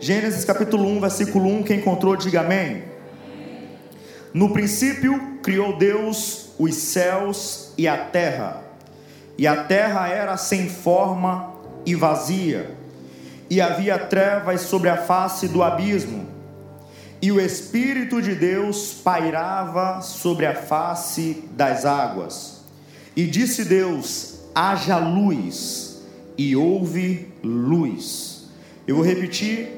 Gênesis capítulo 1, versículo 1, quem encontrou, diga amém. No princípio criou Deus os céus e a terra, e a terra era sem forma e vazia, e havia trevas sobre a face do abismo, e o Espírito de Deus pairava sobre a face das águas. E disse Deus: haja luz, e houve luz. Eu vou repetir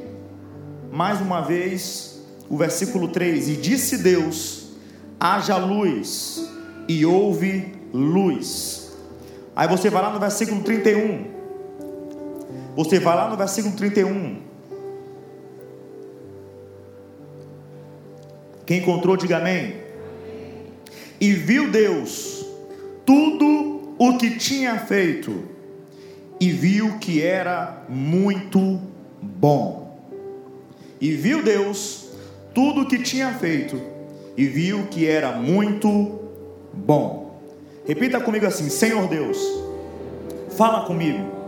mais uma vez o versículo 3: E disse Deus: haja luz, e houve luz. Aí você vai lá no versículo 31. Você vai lá no versículo 31. Quem encontrou, diga amém. E viu Deus tudo o que tinha feito, e viu que era muito bom. E viu Deus tudo o que tinha feito, e viu que era muito bom. Repita comigo assim: Senhor Deus, fala comigo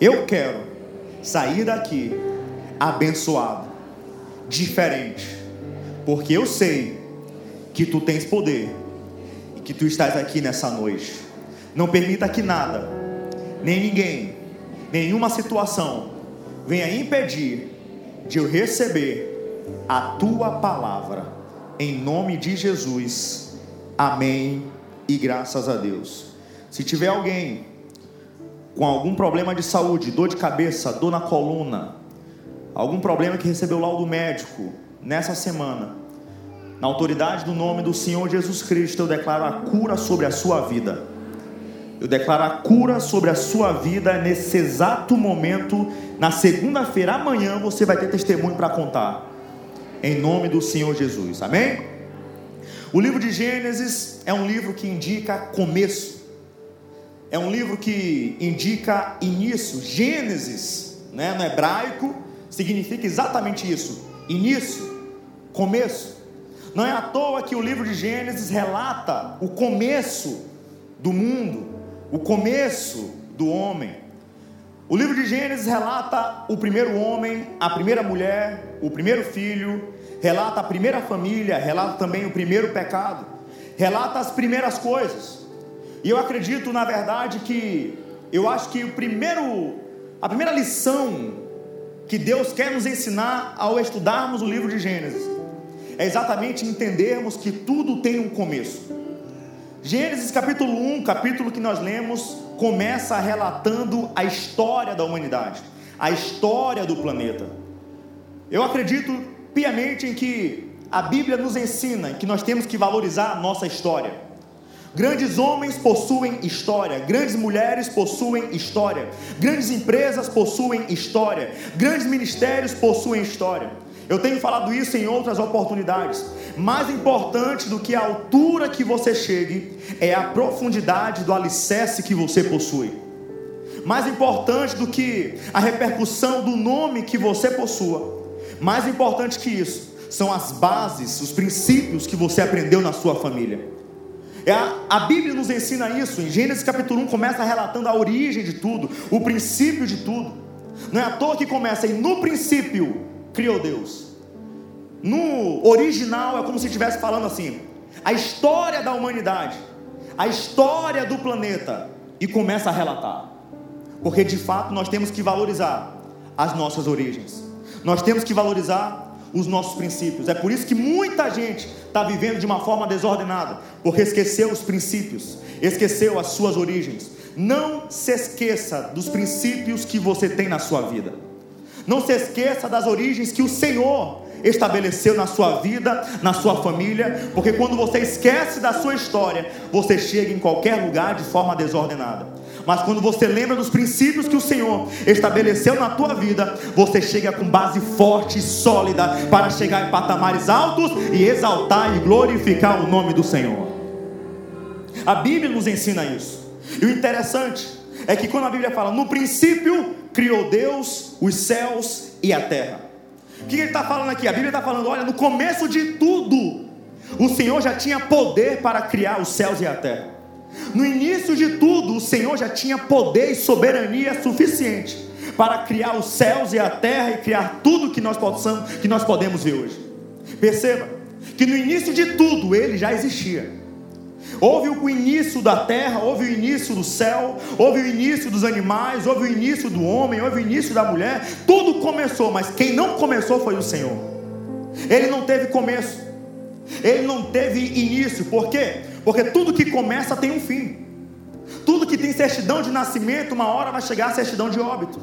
eu quero sair daqui abençoado, diferente, porque eu sei que tu tens poder e que tu estás aqui nessa noite. Não permita que nada, nem ninguém, nenhuma situação venha impedir de eu receber a tua palavra. Em nome de Jesus. Amém e graças a Deus. Se tiver alguém com algum problema de saúde, dor de cabeça, dor na coluna, algum problema que recebeu laudo médico nessa semana, na autoridade do nome do Senhor Jesus Cristo, eu declaro a cura sobre a sua vida. Eu declaro a cura sobre a sua vida nesse exato momento. Na segunda-feira, amanhã, você vai ter testemunho para contar. Em nome do Senhor Jesus. Amém? O livro de Gênesis é um livro que indica começo é um livro que indica início, Gênesis, né, no hebraico, significa exatamente isso: início, começo. Não é à toa que o livro de Gênesis relata o começo do mundo, o começo do homem. O livro de Gênesis relata o primeiro homem, a primeira mulher, o primeiro filho, relata a primeira família, relata também o primeiro pecado, relata as primeiras coisas. E eu acredito, na verdade, que eu acho que o primeiro, a primeira lição que Deus quer nos ensinar ao estudarmos o livro de Gênesis é exatamente entendermos que tudo tem um começo. Gênesis capítulo 1, capítulo que nós lemos, começa relatando a história da humanidade, a história do planeta. Eu acredito piamente em que a Bíblia nos ensina que nós temos que valorizar a nossa história. Grandes homens possuem história, grandes mulheres possuem história, grandes empresas possuem história, grandes ministérios possuem história. Eu tenho falado isso em outras oportunidades. Mais importante do que a altura que você chegue é a profundidade do alicerce que você possui. Mais importante do que a repercussão do nome que você possua. Mais importante que isso são as bases, os princípios que você aprendeu na sua família. É a, a Bíblia nos ensina isso. Em Gênesis capítulo 1 começa relatando a origem de tudo, o princípio de tudo. Não é à toa que começa e no princípio criou Deus. No original é como se estivesse falando assim: a história da humanidade, a história do planeta, e começa a relatar. Porque de fato nós temos que valorizar as nossas origens. Nós temos que valorizar os nossos princípios. É por isso que muita gente está vivendo de uma forma desordenada, porque esqueceu os princípios, esqueceu as suas origens. Não se esqueça dos princípios que você tem na sua vida. Não se esqueça das origens que o Senhor estabeleceu na sua vida, na sua família, porque quando você esquece da sua história, você chega em qualquer lugar de forma desordenada. Mas quando você lembra dos princípios que o Senhor estabeleceu na tua vida, você chega com base forte e sólida para chegar em patamares altos e exaltar e glorificar o nome do Senhor. A Bíblia nos ensina isso. E o interessante é que quando a Bíblia fala, no princípio criou Deus os céus e a terra. O que ele está falando aqui? A Bíblia está falando: olha, no começo de tudo, o Senhor já tinha poder para criar os céus e a terra. No início de tudo, o Senhor já tinha poder e soberania suficiente para criar os céus e a terra e criar tudo que nós possamos, que nós podemos ver hoje. Perceba que no início de tudo ele já existia. Houve o início da terra, houve o início do céu, houve o início dos animais, houve o início do homem, houve o início da mulher. Tudo começou, mas quem não começou foi o Senhor. Ele não teve começo, ele não teve início. Por quê? Porque tudo que começa tem um fim. Tudo que tem certidão de nascimento, uma hora vai chegar a certidão de óbito.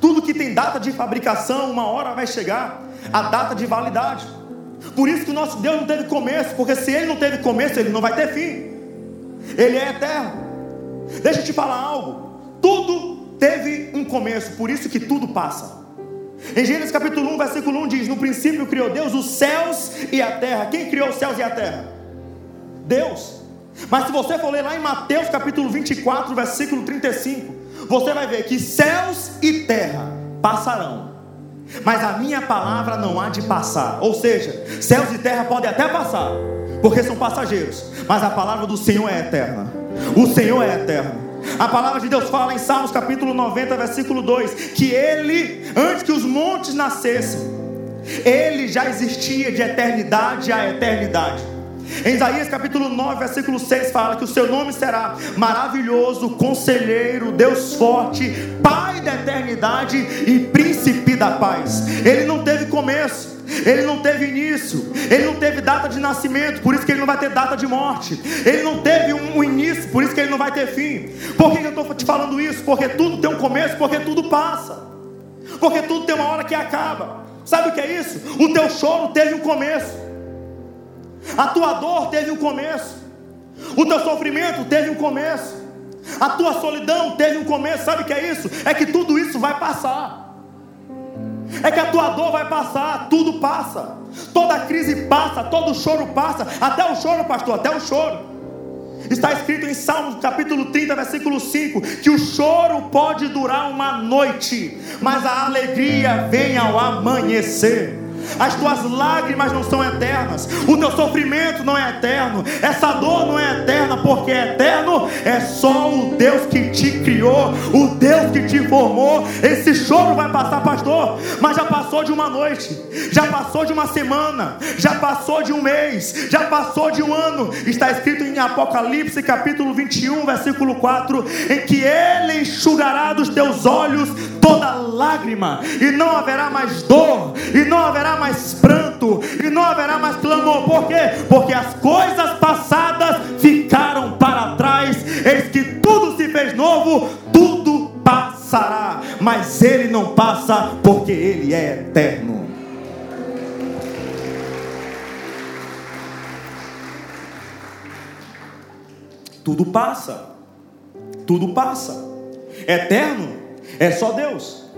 Tudo que tem data de fabricação, uma hora vai chegar a data de validade. Por isso que o nosso Deus não teve começo, porque se ele não teve começo, ele não vai ter fim. Ele é eterno. Deixa eu te falar algo. Tudo teve um começo, por isso que tudo passa. Em Gênesis capítulo 1, versículo 1 diz: No princípio criou Deus os céus e a terra. Quem criou os céus e a terra? Deus. Mas se você for ler lá em Mateus capítulo 24, versículo 35, você vai ver que céus e terra passarão, mas a minha palavra não há de passar. Ou seja, céus e terra podem até passar, porque são passageiros, mas a palavra do Senhor é eterna. O Senhor é eterno. A palavra de Deus fala em Salmos capítulo 90, versículo 2, que ele, antes que os montes nascessem, ele já existia de eternidade a eternidade. Em Isaías capítulo 9, versículo 6 fala que o seu nome será maravilhoso, conselheiro, Deus forte, Pai da eternidade e príncipe da paz. Ele não teve começo, ele não teve início, ele não teve data de nascimento, por isso que ele não vai ter data de morte. Ele não teve um início, por isso que ele não vai ter fim. Por que eu estou te falando isso? Porque tudo tem um começo, porque tudo passa. Porque tudo tem uma hora que acaba. Sabe o que é isso? O teu choro teve um começo. A tua dor teve um começo. O teu sofrimento teve um começo. A tua solidão teve um começo. Sabe o que é isso? É que tudo isso vai passar. É que a tua dor vai passar, tudo passa. Toda crise passa, todo choro passa, até o choro, pastor, até o choro. Está escrito em Salmos capítulo 30, versículo 5, que o choro pode durar uma noite, mas a alegria vem ao amanhecer as tuas lágrimas não são eternas, o teu sofrimento não é eterno, essa dor não é eterna, porque é eterno é só o Deus que te criou, o Deus que te formou. Esse choro vai passar, pastor, mas já passou de uma noite, já passou de uma semana, já passou de um mês, já passou de um ano. Está escrito em Apocalipse capítulo 21, versículo 4, em que Ele enxugará dos teus olhos toda lágrima, e não haverá mais dor, e não haverá mais pranto, e não haverá mais clamor. Por quê? Porque as coisas passadas ficaram para trás, eis que tudo se fez novo, tudo passará, mas ele não passa, porque ele é eterno. Tudo passa, tudo passa. Eterno é só Deus.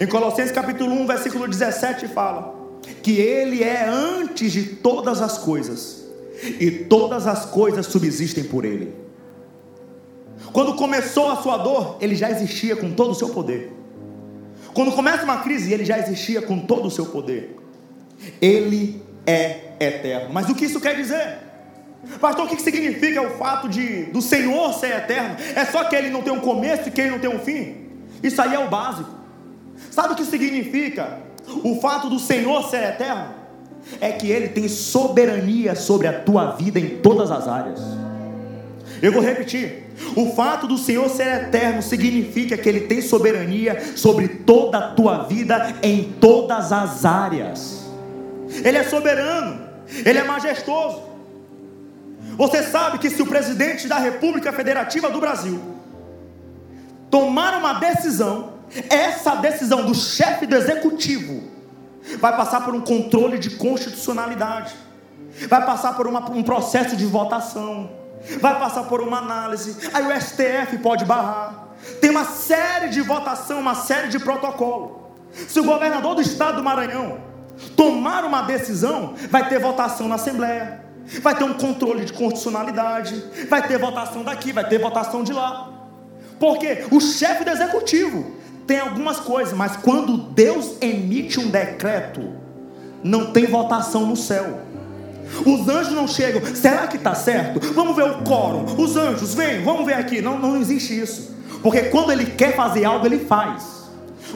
Em Colossenses capítulo 1, versículo 17 fala que ele é antes de todas as coisas e todas as coisas subsistem por ele. Quando começou a sua dor, ele já existia com todo o seu poder. Quando começa uma crise, ele já existia com todo o seu poder. Ele é eterno. Mas o que isso quer dizer? Pastor, o que significa o fato de do Senhor ser eterno? É só que ele não tem um começo e que ele não tem um fim? Isso aí é o básico. Sabe o que significa o fato do Senhor ser eterno? É que Ele tem soberania sobre a tua vida em todas as áreas. Eu vou repetir. O fato do Senhor ser eterno significa que Ele tem soberania sobre toda a tua vida em todas as áreas. Ele é soberano, Ele é majestoso. Você sabe que se o presidente da República Federativa do Brasil tomar uma decisão, essa decisão do chefe do executivo vai passar por um controle de constitucionalidade, vai passar por uma, um processo de votação, vai passar por uma análise, aí o STF pode barrar. Tem uma série de votação, uma série de protocolo. Se o governador do estado do Maranhão tomar uma decisão, vai ter votação na Assembleia, vai ter um controle de constitucionalidade, vai ter votação daqui, vai ter votação de lá. Porque o chefe do executivo tem algumas coisas, mas quando Deus emite um decreto, não tem votação no céu. Os anjos não chegam, será que está certo? Vamos ver o quórum. Os anjos, vem, vamos ver aqui. Não, não existe isso. Porque quando ele quer fazer algo, ele faz.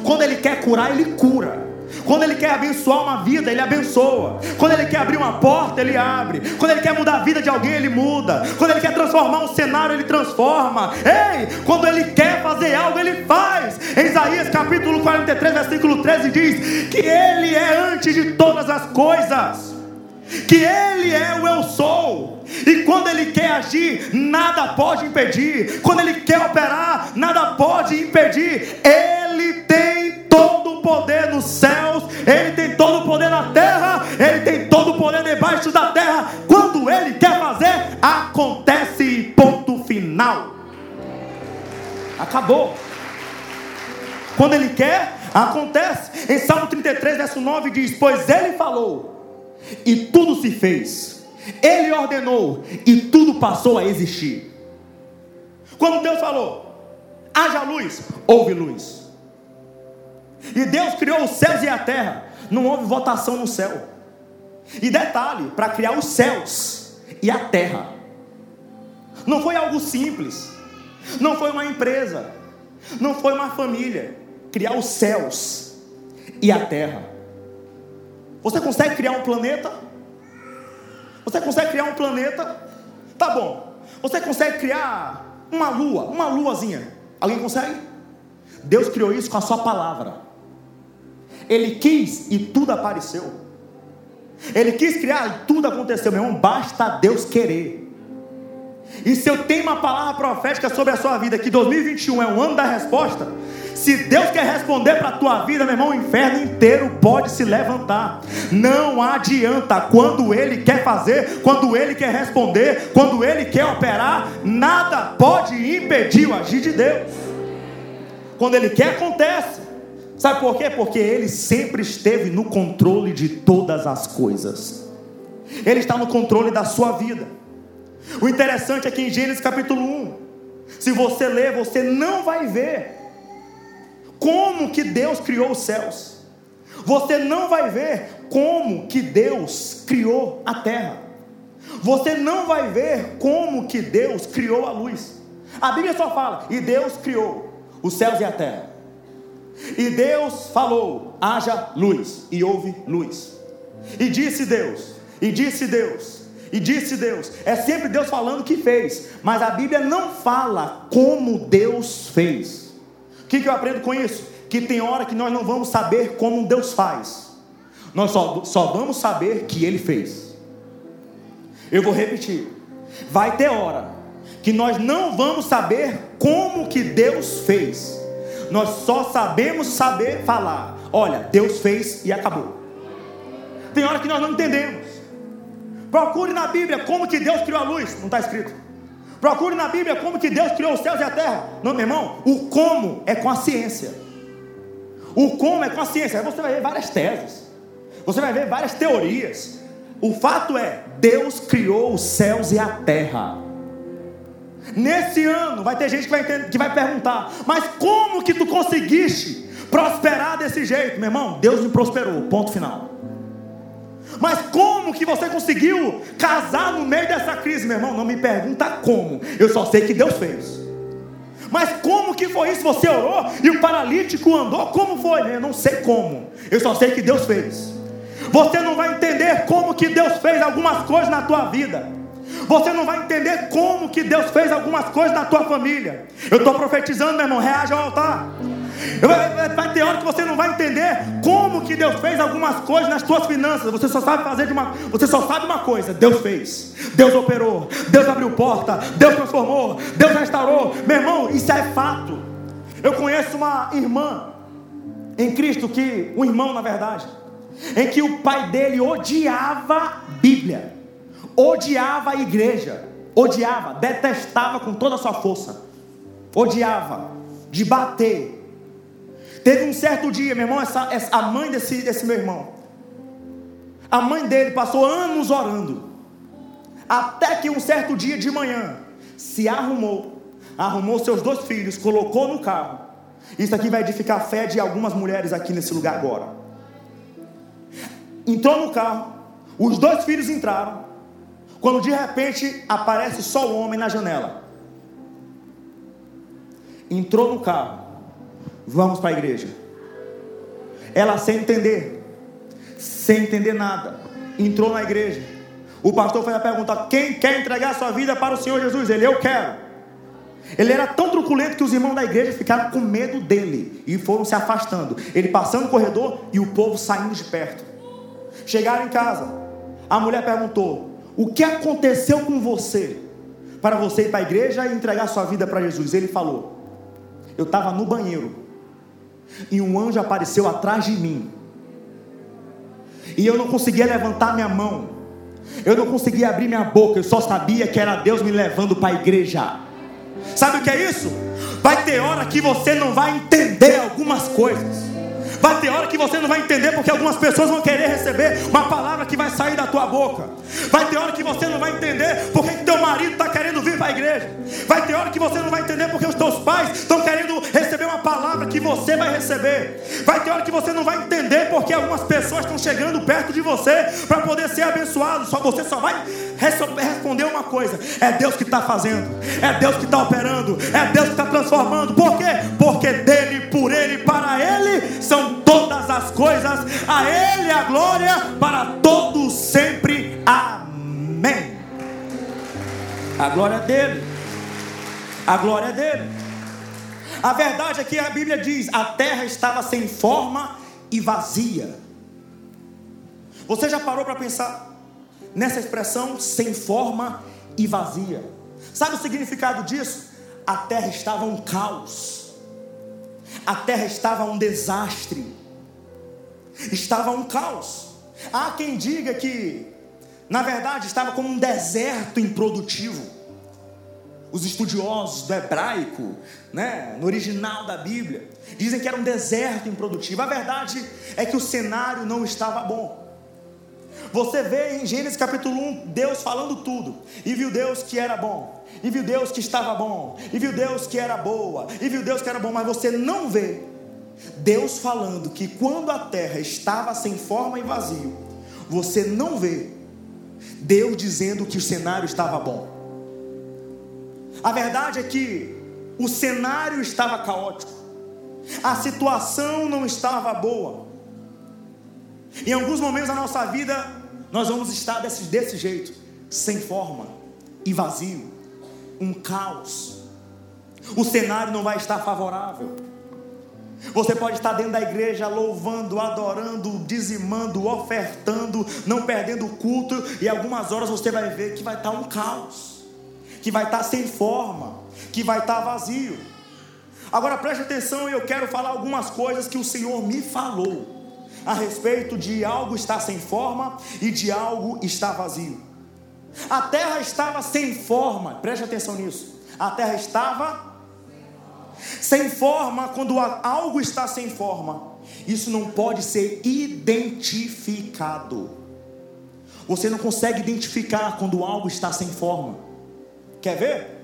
Quando Ele quer curar, Ele cura. Quando Ele quer abençoar uma vida, Ele abençoa. Quando Ele quer abrir uma porta, Ele abre. Quando Ele quer mudar a vida de alguém, Ele muda. Quando Ele quer transformar um cenário, Ele transforma. Ei, quando Ele quer fazer algo, Ele faz. Em Isaías capítulo 43, versículo 13 diz que Ele é antes de todas as coisas. Que Ele é o eu sou. E quando Ele quer agir, nada pode impedir. Quando Ele quer operar, nada pode impedir. Ele tem todo o poder nos céus, Ele tem todo o poder na terra, Ele tem todo o poder debaixo da terra. Quando Ele quer fazer, acontece, ponto final. Acabou. Quando Ele quer, acontece. Em Salmo 33, verso 9 diz: Pois Ele falou, e tudo se fez. Ele ordenou, e tudo passou a existir. Quando Deus falou, haja luz, houve luz. E Deus criou os céus e a terra. Não houve votação no céu. E detalhe: para criar os céus e a terra. Não foi algo simples. Não foi uma empresa. Não foi uma família. Criar os céus e a terra. Você consegue criar um planeta? Você consegue criar um planeta? Tá bom. Você consegue criar uma lua, uma luazinha? Alguém consegue? Deus criou isso com a sua palavra. Ele quis e tudo apareceu. Ele quis criar e tudo aconteceu, meu irmão. Basta Deus querer. E se eu tenho uma palavra profética sobre a sua vida, que 2021 é o ano da resposta, se Deus quer responder para a tua vida, meu irmão, o inferno inteiro pode se levantar. Não adianta. Quando Ele quer fazer, quando Ele quer responder, quando Ele quer operar, nada pode impedir o agir de Deus. Quando Ele quer, acontece. Sabe por quê? Porque Ele sempre esteve no controle de todas as coisas. Ele está no controle da sua vida. O interessante é que em Gênesis capítulo 1, se você ler, você não vai ver como que Deus criou os céus. Você não vai ver como que Deus criou a terra. Você não vai ver como que Deus criou a luz. A Bíblia só fala: "E Deus criou os céus e a terra". E Deus falou: haja luz, e houve luz. E disse Deus, e disse Deus, e disse Deus. É sempre Deus falando que fez, mas a Bíblia não fala como Deus fez. O que, que eu aprendo com isso? Que tem hora que nós não vamos saber como Deus faz, nós só, só vamos saber que Ele fez. Eu vou repetir: vai ter hora que nós não vamos saber como que Deus fez nós só sabemos saber falar. Olha, Deus fez e acabou. Tem hora que nós não entendemos. Procure na Bíblia como que Deus criou a luz. Não está escrito. Procure na Bíblia como que Deus criou os céus e a terra. Não, meu irmão, o como é com a ciência. O como é com a ciência. Aí você vai ver várias teses. Você vai ver várias teorias. O fato é, Deus criou os céus e a terra. Nesse ano vai ter gente que vai, que vai perguntar: mas como que tu conseguiste prosperar desse jeito, meu irmão? Deus me prosperou, ponto final. Mas como que você conseguiu casar no meio dessa crise, meu irmão? Não me pergunta como, eu só sei que Deus fez. Mas como que foi isso? Você orou e o paralítico andou? Como foi? Eu não sei como, eu só sei que Deus fez. Você não vai entender como que Deus fez algumas coisas na tua vida. Você não vai entender como que Deus fez algumas coisas na tua família. Eu estou profetizando, meu irmão, reage ao altar. Vai ter hora que você não vai entender como que Deus fez algumas coisas nas tuas finanças. Você só sabe fazer de uma, você só sabe uma coisa: Deus fez, Deus operou, Deus abriu porta, Deus transformou, Deus restaurou. Meu irmão, isso é fato. Eu conheço uma irmã em Cristo que, um irmão na verdade, em que o pai dele odiava Bíblia odiava a igreja, odiava, detestava com toda a sua força, odiava, de bater. Teve um certo dia, meu irmão, essa, essa, a mãe desse, desse meu irmão, a mãe dele passou anos orando, até que um certo dia de manhã, se arrumou, arrumou seus dois filhos, colocou no carro. Isso aqui vai edificar a fé de algumas mulheres aqui nesse lugar agora. Entrou no carro, os dois filhos entraram, quando de repente aparece só o homem na janela. Entrou no carro. Vamos para a igreja. ela sem entender, sem entender nada, entrou na igreja. O pastor foi a perguntar: quem quer entregar sua vida para o Senhor Jesus? Ele, eu quero. Ele era tão truculento que os irmãos da igreja ficaram com medo dele e foram se afastando. Ele passando no corredor e o povo saindo de perto. Chegaram em casa. A mulher perguntou: O que aconteceu com você para você ir para a igreja e entregar sua vida para Jesus? Ele falou: Eu estava no banheiro e um anjo apareceu atrás de mim. E eu não conseguia levantar minha mão. Eu não conseguia abrir minha boca. Eu só sabia que era Deus me levando para a igreja. Sabe o que é isso? Vai ter hora que você não vai entender algumas coisas. Vai ter hora que você não vai entender porque algumas pessoas vão querer receber uma palavra que vai sair da tua boca. Vai ter hora que você não vai entender porque teu marido está querendo vir para a igreja. Vai ter hora que você não vai entender porque os teus pais estão querendo receber uma palavra que você vai receber. Vai ter hora que você não vai entender porque algumas pessoas estão chegando perto de você para poder ser abençoado. Só você só vai responder uma coisa: é Deus que está fazendo, é Deus que está operando, é Deus que está transformando. Por quê? Porque dele, por ele, para ele são todas as coisas. A ele a glória para todos sempre. Amém. A glória é dele. A glória é dele. A verdade é que a Bíblia diz: a terra estava sem forma e vazia. Você já parou para pensar nessa expressão sem forma e vazia? Sabe o significado disso? A terra estava um caos, a terra estava um desastre, estava um caos. Há quem diga que, na verdade, estava como um deserto improdutivo os estudiosos do hebraico, né, no original da Bíblia, dizem que era um deserto improdutivo. A verdade é que o cenário não estava bom. Você vê em Gênesis capítulo 1, Deus falando tudo, e viu Deus que era bom, e viu Deus que estava bom, e viu Deus que era boa, e viu Deus que era bom, mas você não vê Deus falando que quando a terra estava sem forma e vazio, você não vê Deus dizendo que o cenário estava bom. A verdade é que o cenário estava caótico, a situação não estava boa. Em alguns momentos da nossa vida, nós vamos estar desse, desse jeito, sem forma e vazio, um caos. O cenário não vai estar favorável. Você pode estar dentro da igreja louvando, adorando, dizimando, ofertando, não perdendo o culto, e algumas horas você vai ver que vai estar um caos que vai estar sem forma, que vai estar vazio. Agora preste atenção, eu quero falar algumas coisas que o Senhor me falou a respeito de algo estar sem forma e de algo estar vazio. A terra estava sem forma, preste atenção nisso. A terra estava sem forma, quando algo está sem forma, isso não pode ser identificado. Você não consegue identificar quando algo está sem forma. Quer ver?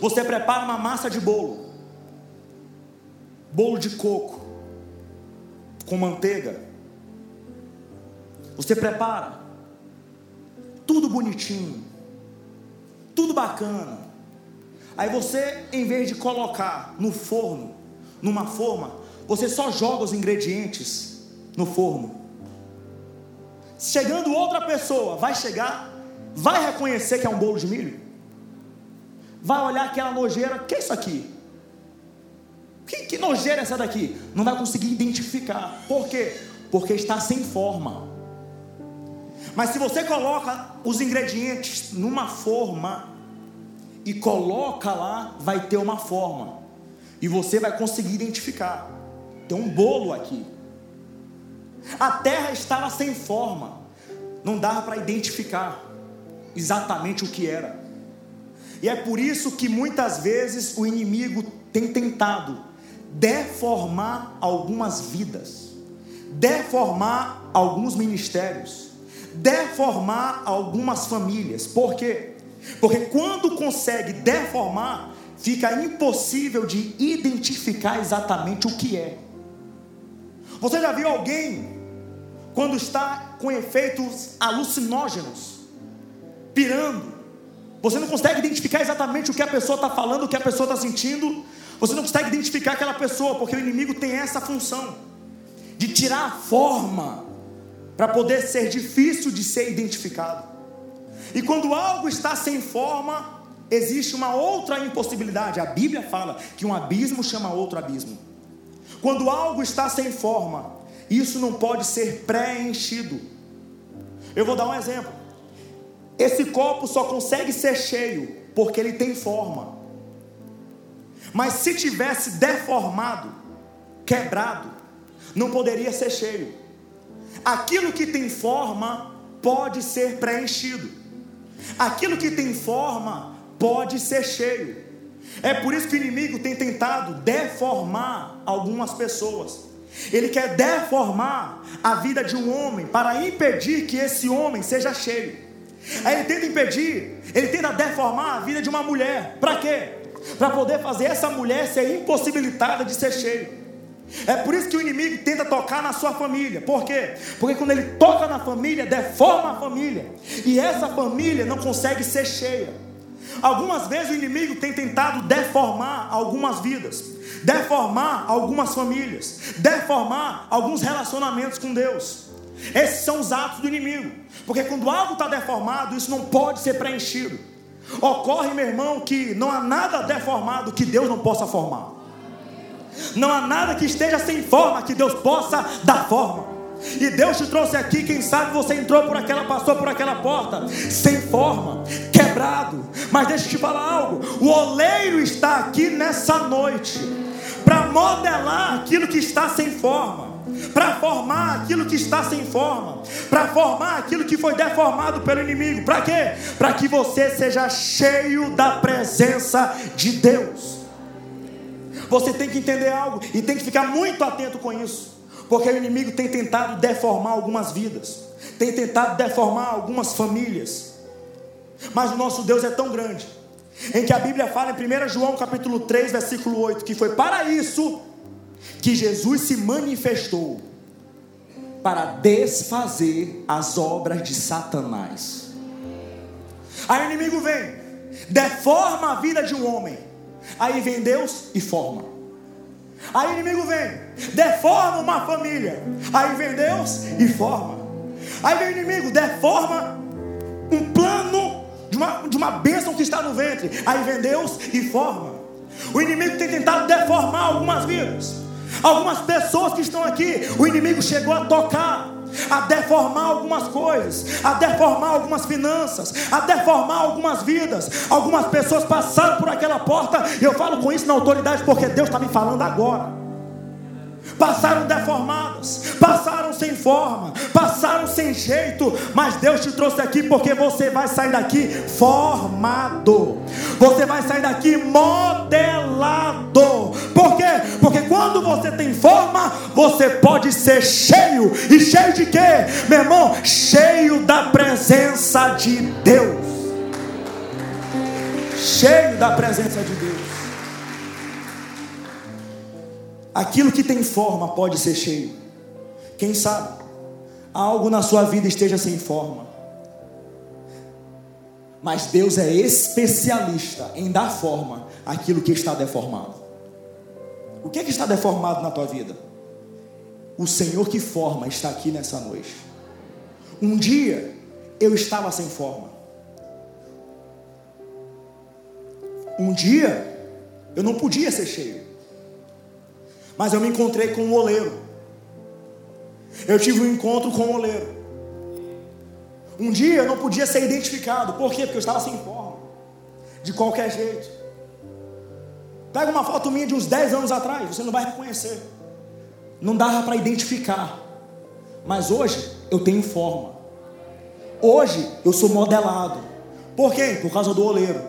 Você prepara uma massa de bolo, bolo de coco, com manteiga. Você prepara, tudo bonitinho, tudo bacana. Aí você, em vez de colocar no forno, numa forma, você só joga os ingredientes no forno. Chegando outra pessoa, vai chegar, vai reconhecer que é um bolo de milho? vai olhar aquela nojeira, que é isso aqui? Que, que nojeira é essa daqui? Não vai conseguir identificar. Por quê? Porque está sem forma. Mas se você coloca os ingredientes numa forma e coloca lá, vai ter uma forma. E você vai conseguir identificar. Tem um bolo aqui. A terra estava sem forma. Não dava para identificar exatamente o que era. E é por isso que muitas vezes o inimigo tem tentado deformar algumas vidas, deformar alguns ministérios, deformar algumas famílias. Por quê? Porque quando consegue deformar, fica impossível de identificar exatamente o que é. Você já viu alguém quando está com efeitos alucinógenos, pirando, você não consegue identificar exatamente o que a pessoa está falando, o que a pessoa está sentindo. Você não consegue identificar aquela pessoa, porque o inimigo tem essa função de tirar a forma, para poder ser difícil de ser identificado. E quando algo está sem forma, existe uma outra impossibilidade. A Bíblia fala que um abismo chama outro abismo. Quando algo está sem forma, isso não pode ser preenchido. Eu vou dar um exemplo. Esse copo só consegue ser cheio porque ele tem forma. Mas se tivesse deformado, quebrado, não poderia ser cheio. Aquilo que tem forma pode ser preenchido. Aquilo que tem forma pode ser cheio. É por isso que o inimigo tem tentado deformar algumas pessoas. Ele quer deformar a vida de um homem para impedir que esse homem seja cheio. Aí ele tenta impedir, ele tenta deformar a vida de uma mulher. Para quê? Para poder fazer essa mulher ser impossibilitada de ser cheia. É por isso que o inimigo tenta tocar na sua família. Por quê? Porque quando ele toca na família, deforma a família. E essa família não consegue ser cheia. Algumas vezes o inimigo tem tentado deformar algumas vidas, deformar algumas famílias, deformar alguns relacionamentos com Deus. Esses são os atos do inimigo. Porque quando algo está deformado, isso não pode ser preenchido. Ocorre, meu irmão, que não há nada deformado que Deus não possa formar. Não há nada que esteja sem forma que Deus possa dar forma. E Deus te trouxe aqui, quem sabe você entrou por aquela, passou por aquela porta, sem forma, quebrado. Mas deixa eu te falar algo: o oleiro está aqui nessa noite para modelar aquilo que está sem forma para formar aquilo que está sem forma, para formar aquilo que foi deformado pelo inimigo. Para quê? Para que você seja cheio da presença de Deus. Você tem que entender algo e tem que ficar muito atento com isso, porque o inimigo tem tentado deformar algumas vidas, tem tentado deformar algumas famílias. Mas o nosso Deus é tão grande, em que a Bíblia fala em 1 João capítulo 3, versículo 8, que foi para isso que Jesus se manifestou para desfazer as obras de Satanás. Aí o inimigo vem, deforma a vida de um homem. Aí vem Deus e forma. Aí o inimigo vem, deforma uma família. Aí vem Deus e forma. Aí vem o inimigo, deforma um plano de uma, de uma bênção que está no ventre. Aí vem Deus e forma. O inimigo tem tentado deformar algumas vidas. Algumas pessoas que estão aqui, o inimigo chegou a tocar, a deformar algumas coisas, a deformar algumas finanças, a deformar algumas vidas. Algumas pessoas passaram por aquela porta, e eu falo com isso na autoridade porque Deus está me falando agora passaram deformados, passaram sem forma, passaram sem jeito, mas Deus te trouxe aqui porque você vai sair daqui formado, você vai sair daqui modelado. Por quê? Porque quando você tem forma, você pode ser cheio, e cheio de quê, meu irmão? Cheio da presença de Deus. Cheio da presença de Deus. Aquilo que tem forma pode ser cheio. Quem sabe algo na sua vida esteja sem forma. Mas Deus é especialista em dar forma àquilo que está deformado. O que, é que está deformado na tua vida? O Senhor que forma está aqui nessa noite. Um dia eu estava sem forma. Um dia eu não podia ser cheio. Mas eu me encontrei com um oleiro. Eu tive um encontro com um oleiro. Um dia eu não podia ser identificado. Por quê? Porque eu estava sem forma. De qualquer jeito. Pega uma foto minha de uns 10 anos atrás, você não vai reconhecer. Não dava para identificar. Mas hoje eu tenho forma. Hoje eu sou modelado. Por quê? Por causa do oleiro.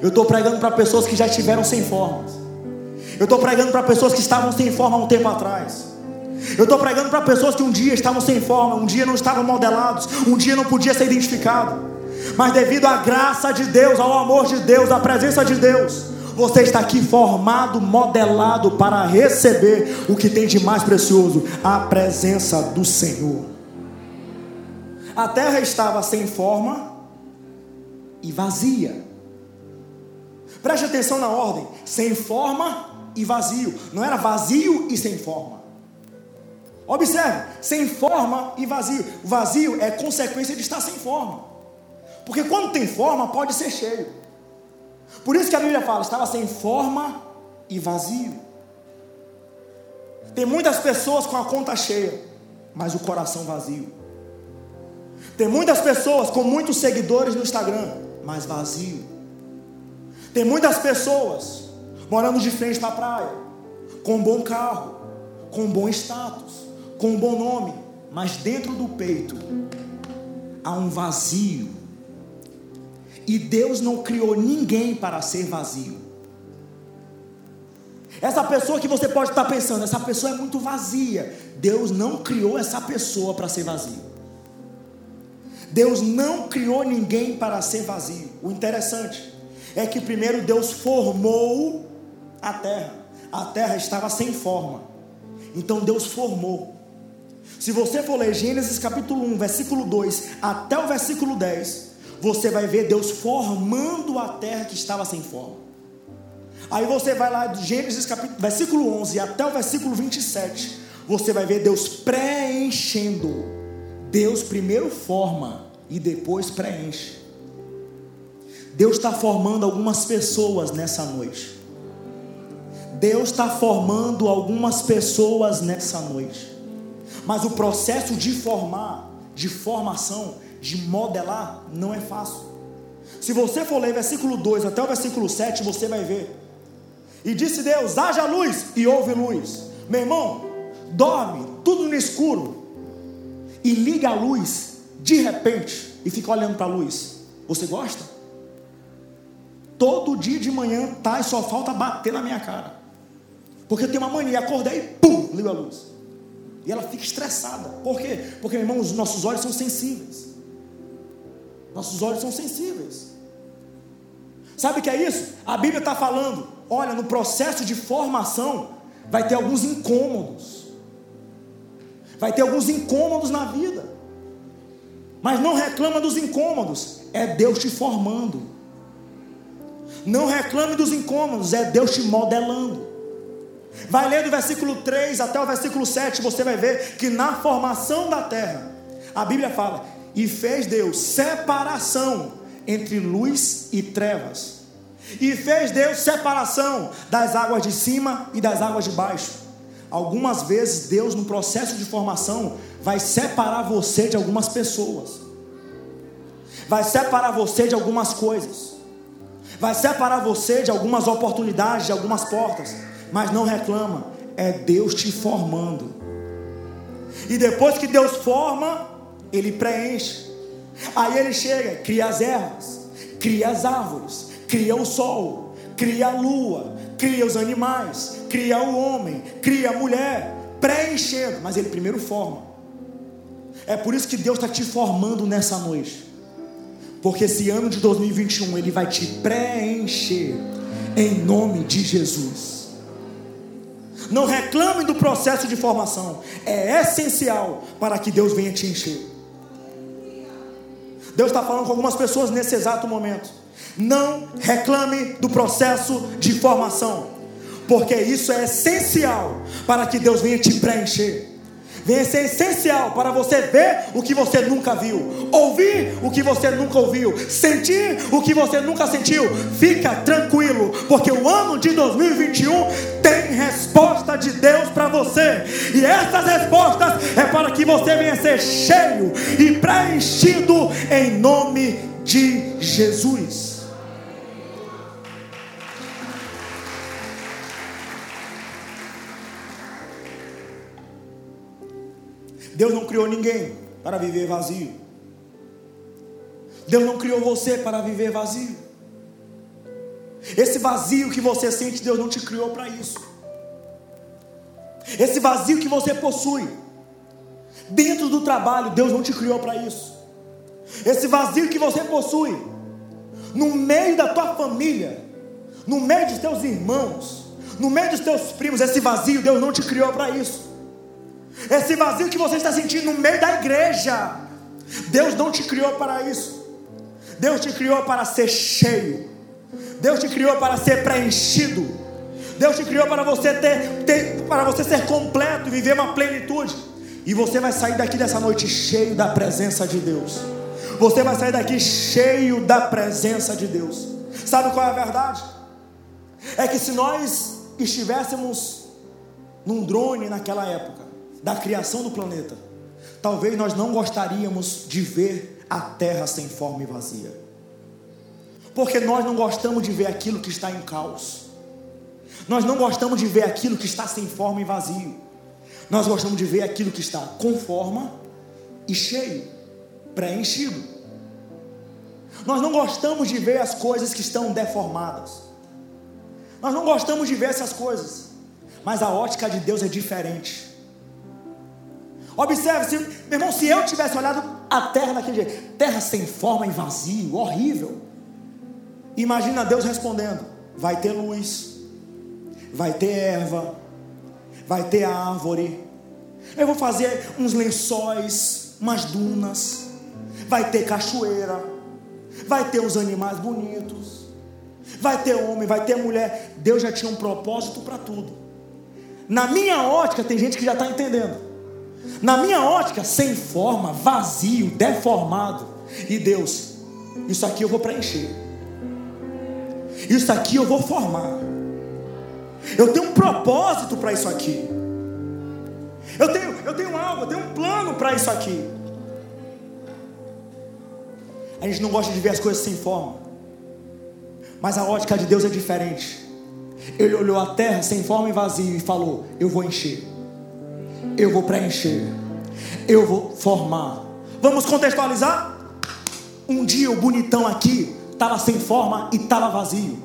Eu estou pregando para pessoas que já estiveram sem formas. Eu estou pregando para pessoas que estavam sem forma há um tempo atrás. Eu estou pregando para pessoas que um dia estavam sem forma, um dia não estavam modelados, um dia não podia ser identificado. Mas devido à graça de Deus, ao amor de Deus, à presença de Deus, você está aqui formado, modelado para receber o que tem de mais precioso, a presença do Senhor. A terra estava sem forma e vazia. Preste atenção na ordem: sem forma e vazio. Não era vazio e sem forma. Observe, sem forma e vazio. O vazio é consequência de estar sem forma. Porque quando tem forma, pode ser cheio. Por isso que a Bíblia fala: estava sem forma e vazio. Tem muitas pessoas com a conta cheia, mas o coração vazio. Tem muitas pessoas com muitos seguidores no Instagram, mas vazio. Tem muitas pessoas morando de frente para a praia, com um bom carro, com um bom status, com um bom nome, mas dentro do peito há um vazio. E Deus não criou ninguém para ser vazio. Essa pessoa que você pode estar pensando, essa pessoa é muito vazia. Deus não criou essa pessoa para ser vazio. Deus não criou ninguém para ser vazio. O interessante é que primeiro Deus formou a terra. A terra estava sem forma. Então Deus formou. Se você for ler Gênesis capítulo 1, versículo 2 até o versículo 10, você vai ver Deus formando a terra que estava sem forma. Aí você vai lá de Gênesis capítulo, versículo 11 até o versículo 27, você vai ver Deus preenchendo. Deus primeiro forma e depois preenche. Deus está formando algumas pessoas nessa noite. Deus está formando algumas pessoas nessa noite. Mas o processo de formar, de formação, de modelar, não é fácil. Se você for ler versículo 2 até o versículo 7, você vai ver. E disse Deus: haja luz, e houve luz. Meu irmão, dorme, tudo no escuro, e liga a luz de repente, e fica olhando para a luz. Você gosta? Todo dia de manhã tá e só falta bater na minha cara. Porque eu tenho uma mania, acordei e pum, liga a luz. E ela fica estressada. Por quê? Porque, meu irmão, os nossos olhos são sensíveis. Nossos olhos são sensíveis. Sabe o que é isso? A Bíblia está falando: olha, no processo de formação, vai ter alguns incômodos. Vai ter alguns incômodos na vida. Mas não reclama dos incômodos, é Deus te formando. Não reclame dos incômodos, é Deus te modelando. Vai ler do versículo 3 até o versículo 7, você vai ver que na formação da terra, a Bíblia fala: e fez Deus separação entre luz e trevas. E fez Deus separação das águas de cima e das águas de baixo. Algumas vezes Deus, no processo de formação, vai separar você de algumas pessoas, vai separar você de algumas coisas, vai separar você de algumas oportunidades, de algumas portas mas não reclama, é Deus te formando. E depois que Deus forma, Ele preenche. Aí Ele chega, cria as ervas, cria as árvores, cria o sol, cria a lua, cria os animais, cria o homem, cria a mulher, preenchendo, mas Ele primeiro forma. É por isso que Deus está te formando nessa noite. Porque esse ano de 2021 Ele vai te preencher em nome de Jesus. Não reclame do processo de formação. É essencial para que Deus venha te encher. Deus está falando com algumas pessoas nesse exato momento. Não reclame do processo de formação, porque isso é essencial para que Deus venha te preencher vem ser essencial para você ver o que você nunca viu, ouvir o que você nunca ouviu, sentir o que você nunca sentiu. Fica tranquilo, porque o ano de 2021 tem resposta de Deus para você, e essas respostas é para que você venha ser cheio e preenchido em nome de Jesus. Deus não criou ninguém para viver vazio. Deus não criou você para viver vazio. Esse vazio que você sente, Deus não te criou para isso. Esse vazio que você possui, dentro do trabalho, Deus não te criou para isso. Esse vazio que você possui, no meio da tua família, no meio dos teus irmãos, no meio dos teus primos, esse vazio, Deus não te criou para isso. Esse vazio que você está sentindo no meio da igreja, Deus não te criou para isso. Deus te criou para ser cheio. Deus te criou para ser preenchido. Deus te criou para você ter, ter, para você ser completo viver uma plenitude. E você vai sair daqui dessa noite cheio da presença de Deus. Você vai sair daqui cheio da presença de Deus. Sabe qual é a verdade? É que se nós estivéssemos num drone naquela época, da criação do planeta, talvez nós não gostaríamos de ver a terra sem forma e vazia. Porque nós não gostamos de ver aquilo que está em caos. Nós não gostamos de ver aquilo que está sem forma e vazio. Nós gostamos de ver aquilo que está com forma e cheio, preenchido. Nós não gostamos de ver as coisas que estão deformadas. Nós não gostamos de ver essas coisas. Mas a ótica de Deus é diferente. Observe, se, meu irmão, se eu tivesse olhado a terra daquele jeito, terra sem forma e vazio, horrível. Imagina Deus respondendo: vai ter luz, vai ter erva, vai ter árvore. Eu vou fazer uns lençóis, umas dunas, vai ter cachoeira, vai ter uns animais bonitos, vai ter homem, vai ter mulher. Deus já tinha um propósito para tudo. Na minha ótica, tem gente que já está entendendo. Na minha ótica, sem forma, vazio, deformado. E Deus, isso aqui eu vou preencher. Isso aqui eu vou formar. Eu tenho um propósito para isso aqui. Eu tenho, eu tenho algo, eu tenho um plano para isso aqui. A gente não gosta de ver as coisas sem forma. Mas a ótica de Deus é diferente. Ele olhou a terra sem forma e vazio e falou: Eu vou encher eu vou preencher, eu vou formar. Vamos contextualizar? Um dia o bonitão aqui estava sem forma e estava vazio.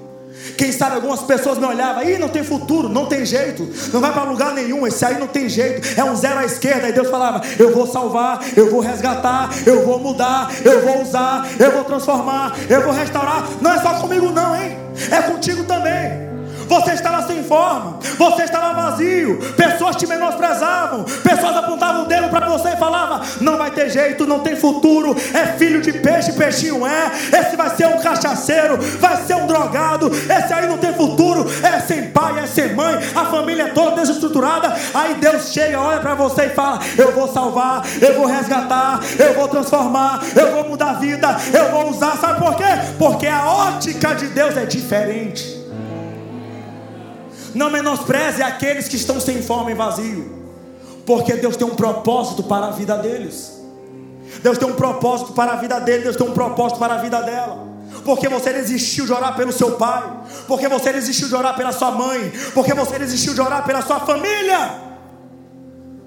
Quem sabe algumas pessoas me olhavam, aí não tem futuro, não tem jeito, não vai para lugar nenhum, esse aí não tem jeito, é um zero à esquerda. E Deus falava: Eu vou salvar, eu vou resgatar, eu vou mudar, eu vou usar, eu vou transformar, eu vou restaurar. Não é só comigo, não, hein? É contigo também você estava sem forma, você estava vazio, pessoas te menosprezavam, pessoas apontavam o dedo para você e falavam: não vai ter jeito, não tem futuro, é filho de peixe, peixinho é, esse vai ser um cachaceiro, vai ser um drogado, esse aí não tem futuro, é sem pai, é sem mãe, a família é toda desestruturada. Aí Deus chega, olha para você e fala: eu vou salvar, eu vou resgatar, eu vou transformar, eu vou mudar a vida, eu vou usar, sabe por quê? Porque a ótica de Deus é diferente. Não menospreze aqueles que estão sem fome e vazio, porque Deus tem um propósito para a vida deles. Deus tem um propósito para a vida dele, Deus tem um propósito para a vida dela. Porque você desistiu de orar pelo seu pai, porque você desistiu de orar pela sua mãe, porque você desistiu de orar pela sua família.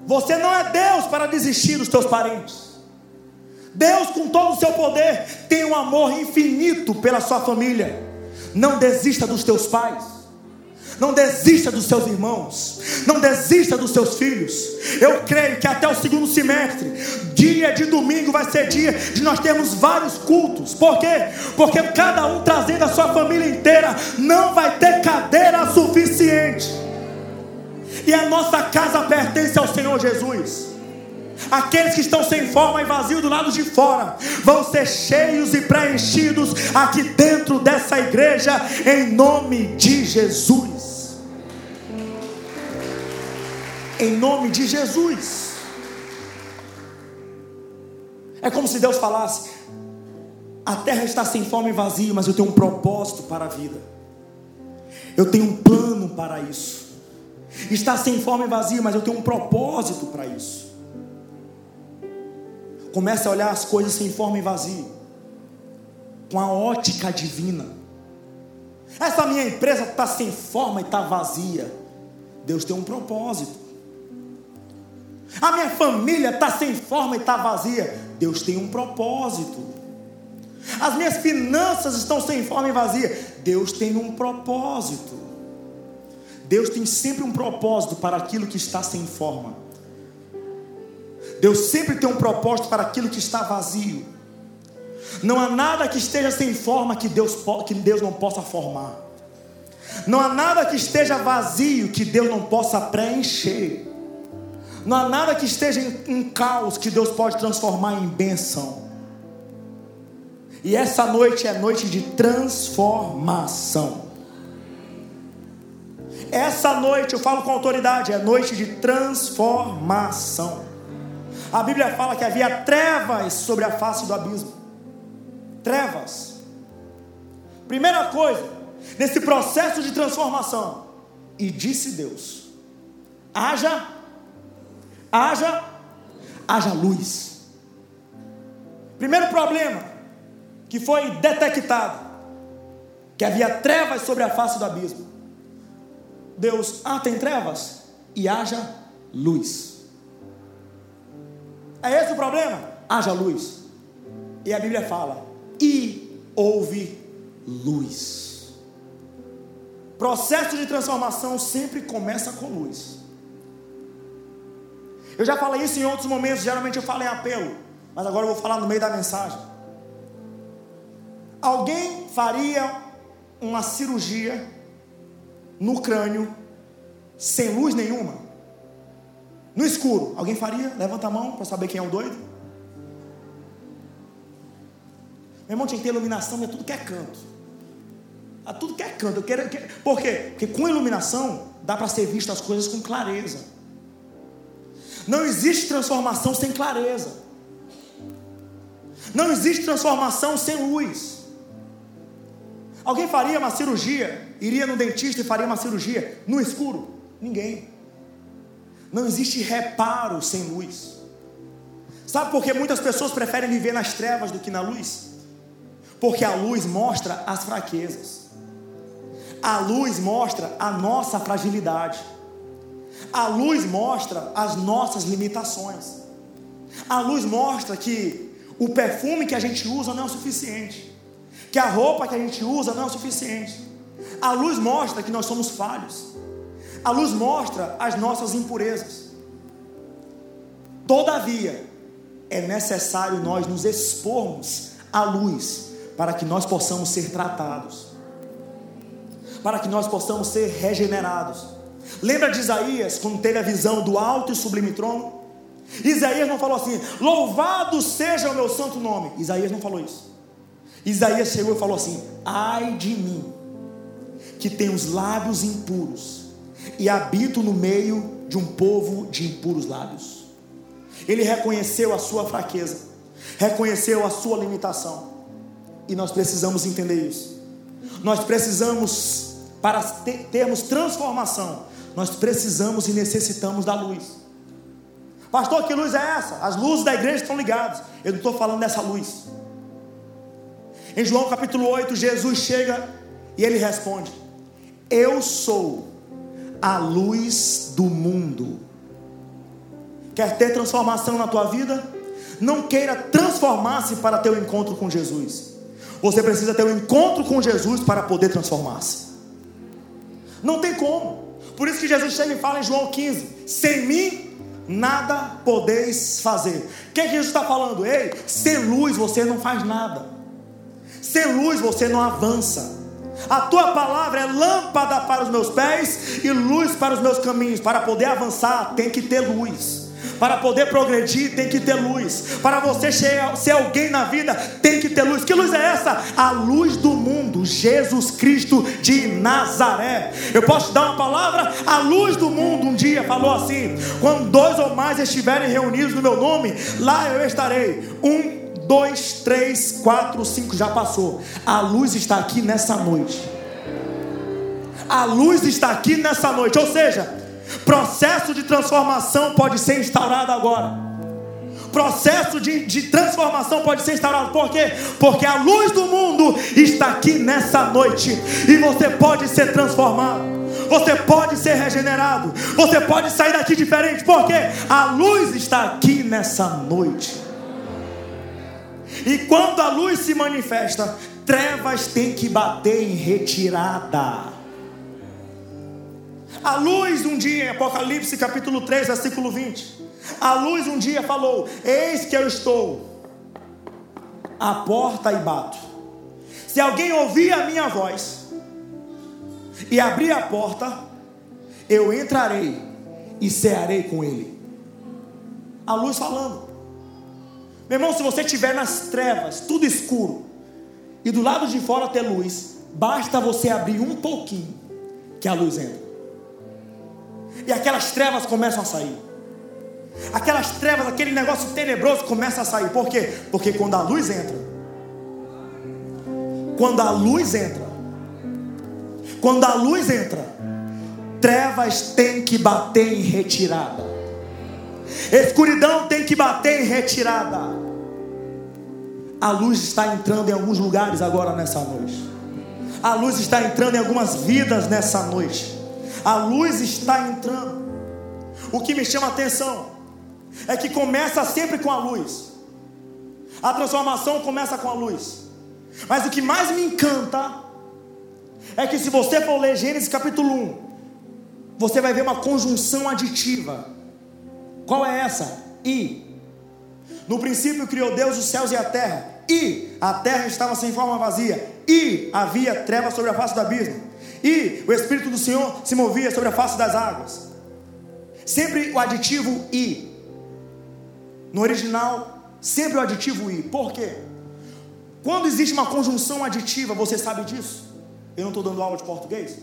Você não é Deus para desistir dos seus parentes. Deus, com todo o seu poder, tem um amor infinito pela sua família. Não desista dos teus pais. Não desista dos seus irmãos. Não desista dos seus filhos. Eu creio que até o segundo semestre, dia de domingo, vai ser dia de nós termos vários cultos. Por quê? Porque cada um trazendo a sua família inteira, não vai ter cadeira suficiente. E a nossa casa pertence ao Senhor Jesus. Aqueles que estão sem forma e vazio do lado de fora vão ser cheios e preenchidos aqui dentro dessa igreja, em nome de Jesus. Em nome de Jesus. É como se Deus falasse: a terra está sem forma e vazio, mas eu tenho um propósito para a vida. Eu tenho um plano para isso. Está sem forma e vazio, mas eu tenho um propósito para isso. Comece a olhar as coisas sem forma e vazio, com a ótica divina. Essa minha empresa está sem forma e está vazia. Deus tem um propósito. A minha família está sem forma e está vazia. Deus tem um propósito. As minhas finanças estão sem forma e vazia. Deus tem um propósito. Deus tem sempre um propósito para aquilo que está sem forma. Deus sempre tem um propósito para aquilo que está vazio. Não há nada que esteja sem forma que Deus, que Deus não possa formar. Não há nada que esteja vazio que Deus não possa preencher. Não há nada que esteja em, em caos que Deus pode transformar em bênção. E essa noite é noite de transformação. Essa noite, eu falo com autoridade, é noite de transformação. A Bíblia fala que havia trevas sobre a face do abismo. Trevas. Primeira coisa, nesse processo de transformação, e disse Deus: haja, haja, haja luz. Primeiro problema que foi detectado, que havia trevas sobre a face do abismo. Deus, ah, tem trevas? E haja luz. É esse o problema? Haja luz. E a Bíblia fala: e houve luz. Processo de transformação sempre começa com luz. Eu já falei isso em outros momentos, geralmente eu falo em apelo, mas agora eu vou falar no meio da mensagem. Alguém faria uma cirurgia no crânio sem luz nenhuma? No escuro, alguém faria? Levanta a mão para saber quem é o doido. Meu irmão tinha que ter iluminação, é tudo que é canto. A tudo que é canto. Eu quero, eu quero, por quê? Porque com iluminação dá para ser visto as coisas com clareza. Não existe transformação sem clareza. Não existe transformação sem luz. Alguém faria uma cirurgia, iria no dentista e faria uma cirurgia no escuro? Ninguém. Não existe reparo sem luz. Sabe por que muitas pessoas preferem viver nas trevas do que na luz? Porque a luz mostra as fraquezas. A luz mostra a nossa fragilidade. A luz mostra as nossas limitações. A luz mostra que o perfume que a gente usa não é o suficiente. Que a roupa que a gente usa não é o suficiente. A luz mostra que nós somos falhos. A luz mostra as nossas impurezas. Todavia, é necessário nós nos expormos à luz para que nós possamos ser tratados, para que nós possamos ser regenerados. Lembra de Isaías, quando teve a visão do alto e sublime trono? Isaías não falou assim: Louvado seja o meu santo nome. Isaías não falou isso. Isaías chegou e falou assim: Ai de mim, que tenho os lábios impuros e habito no meio de um povo de impuros lábios. Ele reconheceu a sua fraqueza, reconheceu a sua limitação. E nós precisamos entender isso. Nós precisamos, para termos transformação, nós precisamos e necessitamos da luz. Pastor, que luz é essa? As luzes da igreja estão ligadas. Eu não estou falando dessa luz. Em João capítulo 8, Jesus chega e ele responde: Eu sou a luz do mundo. Quer ter transformação na tua vida? Não queira transformar-se para ter o um encontro com Jesus. Você precisa ter um encontro com Jesus para poder transformar-se. Não tem como. Por isso que Jesus chega e fala em João 15: Sem mim nada podeis fazer. O que, é que Jesus está falando? Ei, sem luz você não faz nada. Sem luz você não avança. A tua palavra é lâmpada para os meus pés e luz para os meus caminhos. Para poder avançar, tem que ter luz. Para poder progredir, tem que ter luz. Para você ser alguém na vida, tem que ter luz. Que luz é essa? A luz do mundo, Jesus Cristo de Nazaré. Eu posso te dar uma palavra? A luz do mundo um dia falou assim: quando dois ou mais estiverem reunidos no meu nome, lá eu estarei. Um dois, três, quatro, cinco, já passou. A luz está aqui nessa noite. A luz está aqui nessa noite. Ou seja, Processo de transformação pode ser instaurado agora. Processo de, de transformação pode ser instaurado. Por quê? Porque a luz do mundo está aqui nessa noite. E você pode ser transformado. Você pode ser regenerado. Você pode sair daqui diferente. Porque a luz está aqui nessa noite. E quando a luz se manifesta, trevas têm que bater em retirada. A luz um dia, Apocalipse capítulo 3, versículo 20. A luz um dia falou: Eis que eu estou à porta e bato. Se alguém ouvir a minha voz e abrir a porta, eu entrarei e cearei com ele. A luz falando. Meu irmão, se você estiver nas trevas, tudo escuro, e do lado de fora ter luz, basta você abrir um pouquinho que a luz entra e aquelas trevas começam a sair. Aquelas trevas, aquele negócio tenebroso começa a sair. Por quê? Porque quando a luz entra, quando a luz entra, quando a luz entra, trevas tem que bater em retirada. Escuridão tem que bater em retirada. A luz está entrando em alguns lugares agora nessa noite. A luz está entrando em algumas vidas nessa noite. A luz está entrando. O que me chama a atenção é que começa sempre com a luz. A transformação começa com a luz. Mas o que mais me encanta é que se você for ler Gênesis capítulo 1, você vai ver uma conjunção aditiva. Qual é essa? E. No princípio criou Deus os céus e a terra. E a terra estava sem forma vazia. E havia trevas sobre a face do abismo. E o Espírito do Senhor se movia sobre a face das águas. Sempre o aditivo e. No original, sempre o aditivo e. Por quê? Quando existe uma conjunção aditiva, você sabe disso? Eu não estou dando aula de português.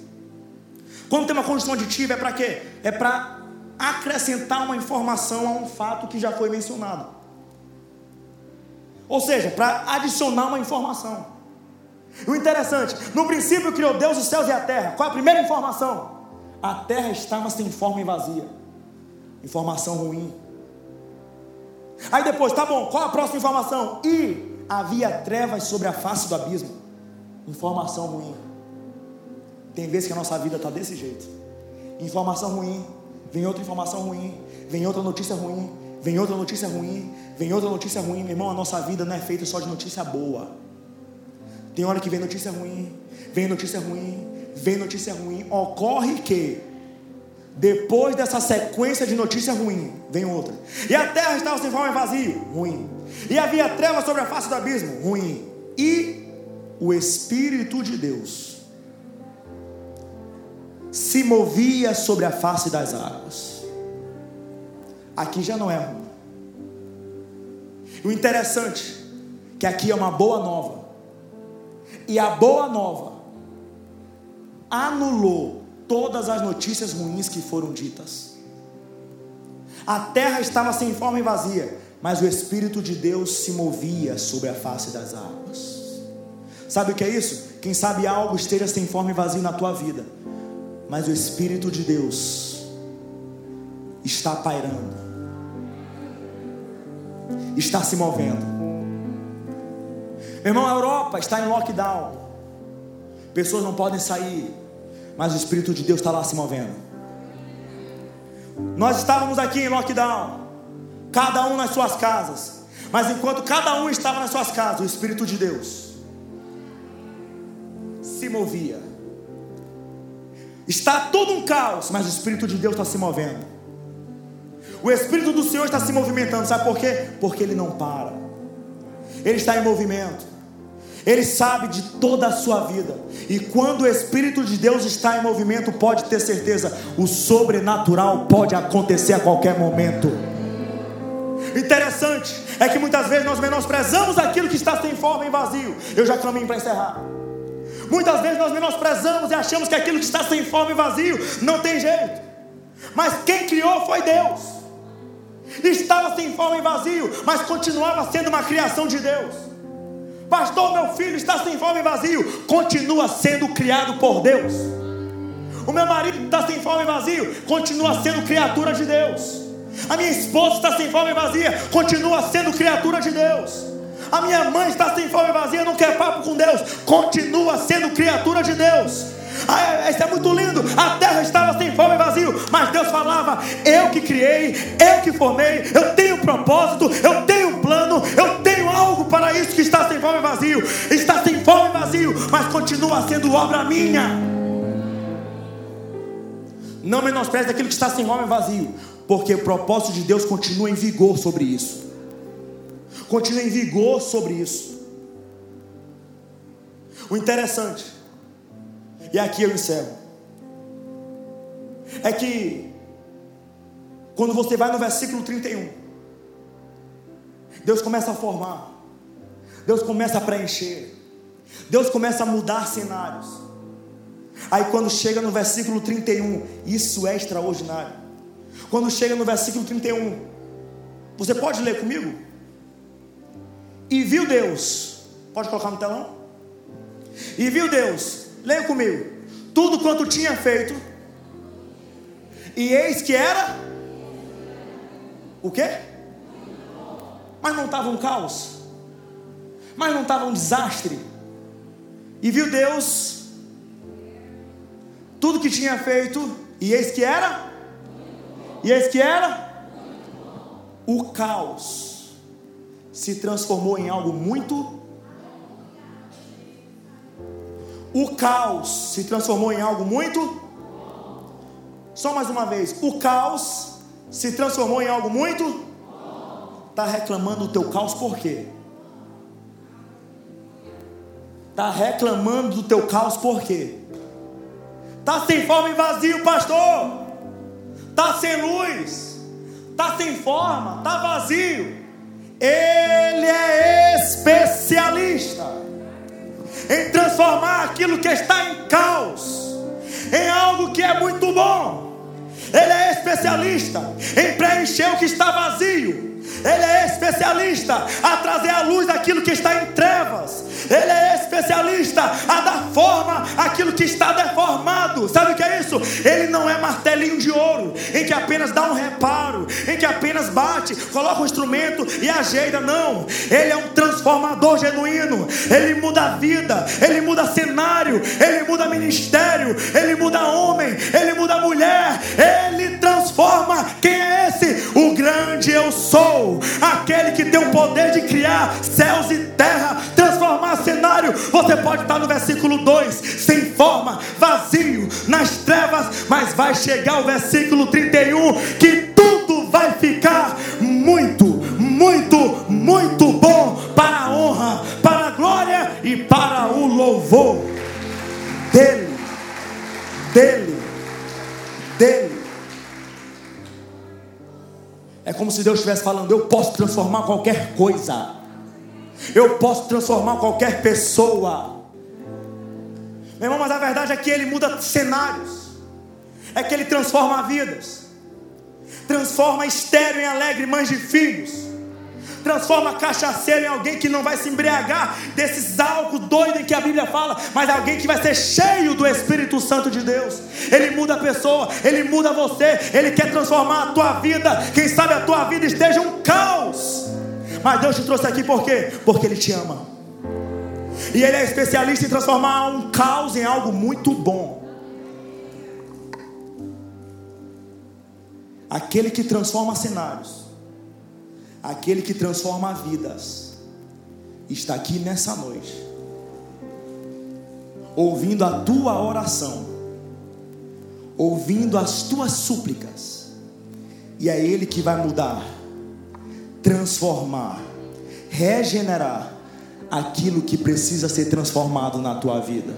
Quando tem uma conjunção aditiva, é para quê? É para acrescentar uma informação a um fato que já foi mencionado. Ou seja, para adicionar uma informação. O interessante, no princípio criou Deus os céus e a terra. Qual a primeira informação? A terra estava sem forma e vazia. Informação ruim. Aí depois, tá bom, qual a próxima informação? E havia trevas sobre a face do abismo. Informação ruim. Tem vezes que a nossa vida está desse jeito. Informação ruim, vem outra informação ruim, vem outra notícia ruim, vem outra notícia ruim, vem outra notícia ruim. Meu irmão, a nossa vida não é feita só de notícia boa. Tem hora que vem notícia ruim, vem notícia ruim, vem notícia ruim. Ocorre que depois dessa sequência de notícia ruim, vem outra. E a terra estava sem forma e vazio, ruim. E havia trevas sobre a face do abismo, ruim. E o Espírito de Deus se movia sobre a face das águas. Aqui já não é ruim. O interessante que aqui é uma boa nova. E a boa nova anulou todas as notícias ruins que foram ditas. A terra estava sem forma e vazia, mas o Espírito de Deus se movia sobre a face das águas. Sabe o que é isso? Quem sabe algo esteja sem forma e vazio na tua vida, mas o Espírito de Deus está pairando, está se movendo. Irmão, a Europa está em lockdown, pessoas não podem sair, mas o Espírito de Deus está lá se movendo. Nós estávamos aqui em lockdown, cada um nas suas casas, mas enquanto cada um estava nas suas casas, o Espírito de Deus se movia. Está todo um caos, mas o Espírito de Deus está se movendo. O Espírito do Senhor está se movimentando, sabe por quê? Porque ele não para, ele está em movimento. Ele sabe de toda a sua vida. E quando o Espírito de Deus está em movimento, pode ter certeza, o sobrenatural pode acontecer a qualquer momento. Interessante é que muitas vezes nós menosprezamos aquilo que está sem forma e vazio. Eu já caminho para encerrar. Muitas vezes nós menosprezamos e achamos que aquilo que está sem forma e vazio não tem jeito. Mas quem criou foi Deus. Estava sem forma e vazio, mas continuava sendo uma criação de Deus. Pastor, meu filho está sem fome e vazio. Continua sendo criado por Deus. O meu marido está sem fome e vazio. Continua sendo criatura de Deus. A minha esposa está sem fome e vazia. Continua sendo criatura de Deus. A minha mãe está sem fome e vazia. Não quer papo com Deus. Continua sendo criatura de Deus. Ah, isso é muito lindo. A terra estava sem fome e vazio, mas Deus falava: Eu que criei, eu que formei, eu tenho propósito, eu tenho um plano, eu tenho algo para isso que fome vazio. Está sem fome e vazio, mas continua sendo obra minha. Não menospreze aquilo que está sem fome e vazio, porque o propósito de Deus continua em vigor sobre isso. Continua em vigor sobre isso. O interessante, e aqui eu encerro, é que quando você vai no versículo 31, Deus começa a formar, Deus começa a preencher, Deus começa a mudar cenários. Aí quando chega no versículo 31, isso é extraordinário. Quando chega no versículo 31, Você pode ler comigo? E viu Deus, pode colocar no telão? E viu Deus, leia comigo, tudo quanto tinha feito, e eis que era o quê? Mas não estava um caos, mas não estava um desastre. E viu Deus tudo que tinha feito, e eis que era, e eis que era o caos se transformou em algo muito o caos se transformou em algo muito só mais uma vez, o caos se transformou em algo muito Está reclamando do teu caos por quê? Está reclamando do teu caos por quê? Está sem forma e vazio, pastor. Está sem luz. Está sem forma. Está vazio. Ele é especialista em transformar aquilo que está em caos em algo que é muito bom. Ele é especialista em preencher o que está vazio. Ele é especialista a trazer à luz aquilo que está em trevas. Ele é especialista a dar forma àquilo que está deformado. Sabe o que é isso? Ele não é martelinho de ouro, em que apenas dá um reparo, em que apenas bate, coloca um instrumento e ajeita. Não, ele é um transformador genuíno. Ele muda a vida, ele muda cenário, ele muda ministério, ele muda homem, ele muda mulher, ele transforma. Quem é esse? O grande eu sou, aquele que tem o poder de criar céus e terra, transformar cenário. Você pode estar no versículo 2, sem forma, vazio, nas trevas, mas vai chegar o versículo 31 que tudo vai ficar muito, muito, muito bom para a honra, para a glória e para o louvor dele, dele, dele. É como se Deus estivesse falando: Eu posso transformar qualquer coisa. Eu posso transformar qualquer pessoa. Meu irmão, mas a verdade é que Ele muda cenários. É que Ele transforma vidas. Transforma estéreo em alegre mães de filhos. Transforma cachaceiro em alguém que não vai se embriagar desses álcool doido em que a Bíblia fala, mas alguém que vai ser cheio do Espírito Santo de Deus. Ele muda a pessoa, ele muda você, ele quer transformar a tua vida. Quem sabe a tua vida esteja um caos mas Deus te trouxe aqui por quê? Porque Ele te ama. E Ele é especialista em transformar um caos em algo muito bom. Aquele que transforma cenários, aquele que transforma vidas, está aqui nessa noite, ouvindo a tua oração, ouvindo as tuas súplicas, e é Ele que vai mudar transformar, regenerar aquilo que precisa ser transformado na tua vida.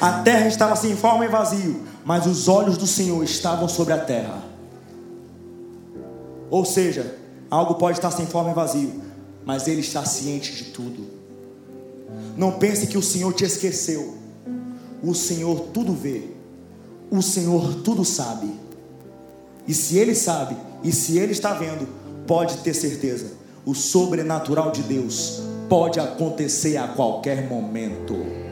A terra estava sem forma e vazio, mas os olhos do Senhor estavam sobre a terra. Ou seja, algo pode estar sem forma e vazio, mas Ele está ciente de tudo. Não pense que o Senhor te esqueceu. O Senhor tudo vê. O Senhor tudo sabe. E se Ele sabe, e se Ele está vendo, pode ter certeza, o sobrenatural de Deus pode acontecer a qualquer momento.